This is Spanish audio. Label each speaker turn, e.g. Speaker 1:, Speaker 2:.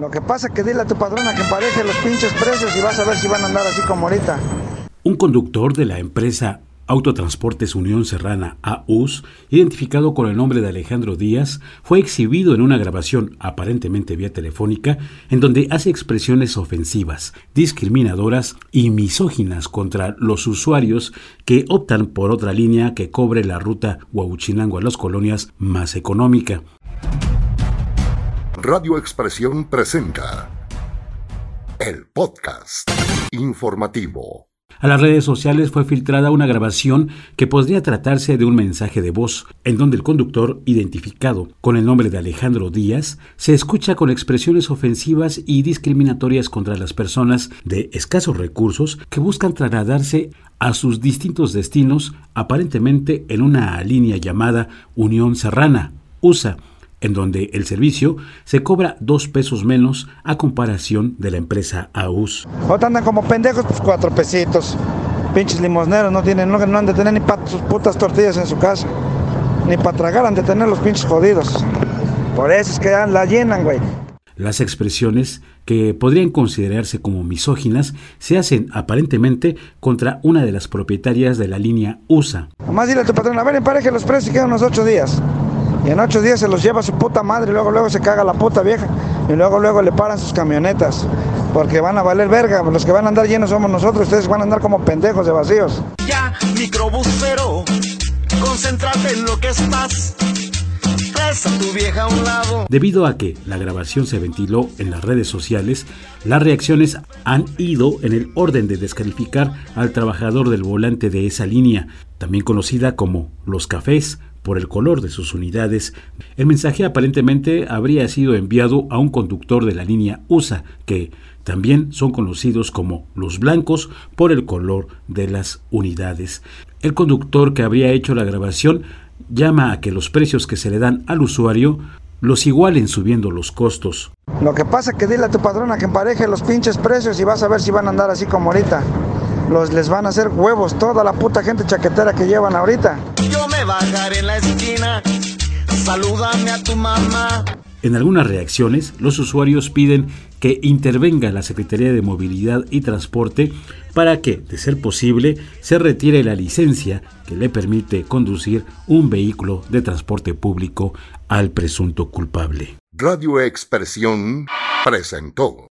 Speaker 1: Lo que pasa es que dile a tu padrona que empareje los pinches precios y vas a ver si van a andar así como ahorita.
Speaker 2: Un conductor de la empresa Autotransportes Unión Serrana AUS, identificado con el nombre de Alejandro Díaz, fue exhibido en una grabación aparentemente vía telefónica en donde hace expresiones ofensivas, discriminadoras y misóginas contra los usuarios que optan por otra línea que cobre la ruta Huahuchinango a las colonias más económica.
Speaker 3: Radio Expresión presenta el podcast informativo.
Speaker 2: A las redes sociales fue filtrada una grabación que podría tratarse de un mensaje de voz, en donde el conductor, identificado con el nombre de Alejandro Díaz, se escucha con expresiones ofensivas y discriminatorias contra las personas de escasos recursos que buscan trasladarse a sus distintos destinos, aparentemente en una línea llamada Unión Serrana, USA, en donde el servicio se cobra dos pesos menos a comparación de la empresa AUS.
Speaker 1: Ahorita andan como pendejos, pues cuatro pesitos. Pinches limosneros no tienen, no, no han de tener ni para sus putas tortillas en su casa. Ni para tragar han de tener los pinches jodidos. Por eso es que la llenan, güey.
Speaker 2: Las expresiones que podrían considerarse como misóginas se hacen aparentemente contra una de las propietarias de la línea USA.
Speaker 1: Nomás dile a tu patrón, a ver, empareje los precios y quedan unos ocho días. Y en ocho días se los lleva su puta madre y luego luego se caga la puta vieja. Y luego luego le paran sus camionetas. Porque van a valer verga. Los que van a andar llenos somos nosotros. Ustedes van a andar como pendejos de vacíos.
Speaker 4: Ya, microbusero, concéntrate en lo que estás. Presa tu vieja a un lado.
Speaker 2: Debido a que la grabación se ventiló en las redes sociales, las reacciones han ido en el orden de descalificar al trabajador del volante de esa línea, también conocida como Los Cafés, por el color de sus unidades, el mensaje aparentemente habría sido enviado a un conductor de la línea USA, que también son conocidos como los blancos por el color de las unidades. El conductor que habría hecho la grabación llama a que los precios que se le dan al usuario los igualen subiendo los costos.
Speaker 1: Lo que pasa es que dile a tu padrona que empareje los pinches precios y vas a ver si van a andar así como ahorita. Los les van a hacer huevos toda la puta gente chaquetera que llevan ahorita.
Speaker 4: Yo me bajaré en la esquina. Salúdame a tu mamá.
Speaker 2: En algunas reacciones, los usuarios piden que intervenga la Secretaría de Movilidad y Transporte para que, de ser posible, se retire la licencia que le permite conducir un vehículo de transporte público al presunto culpable.
Speaker 3: Radio Expresión presentó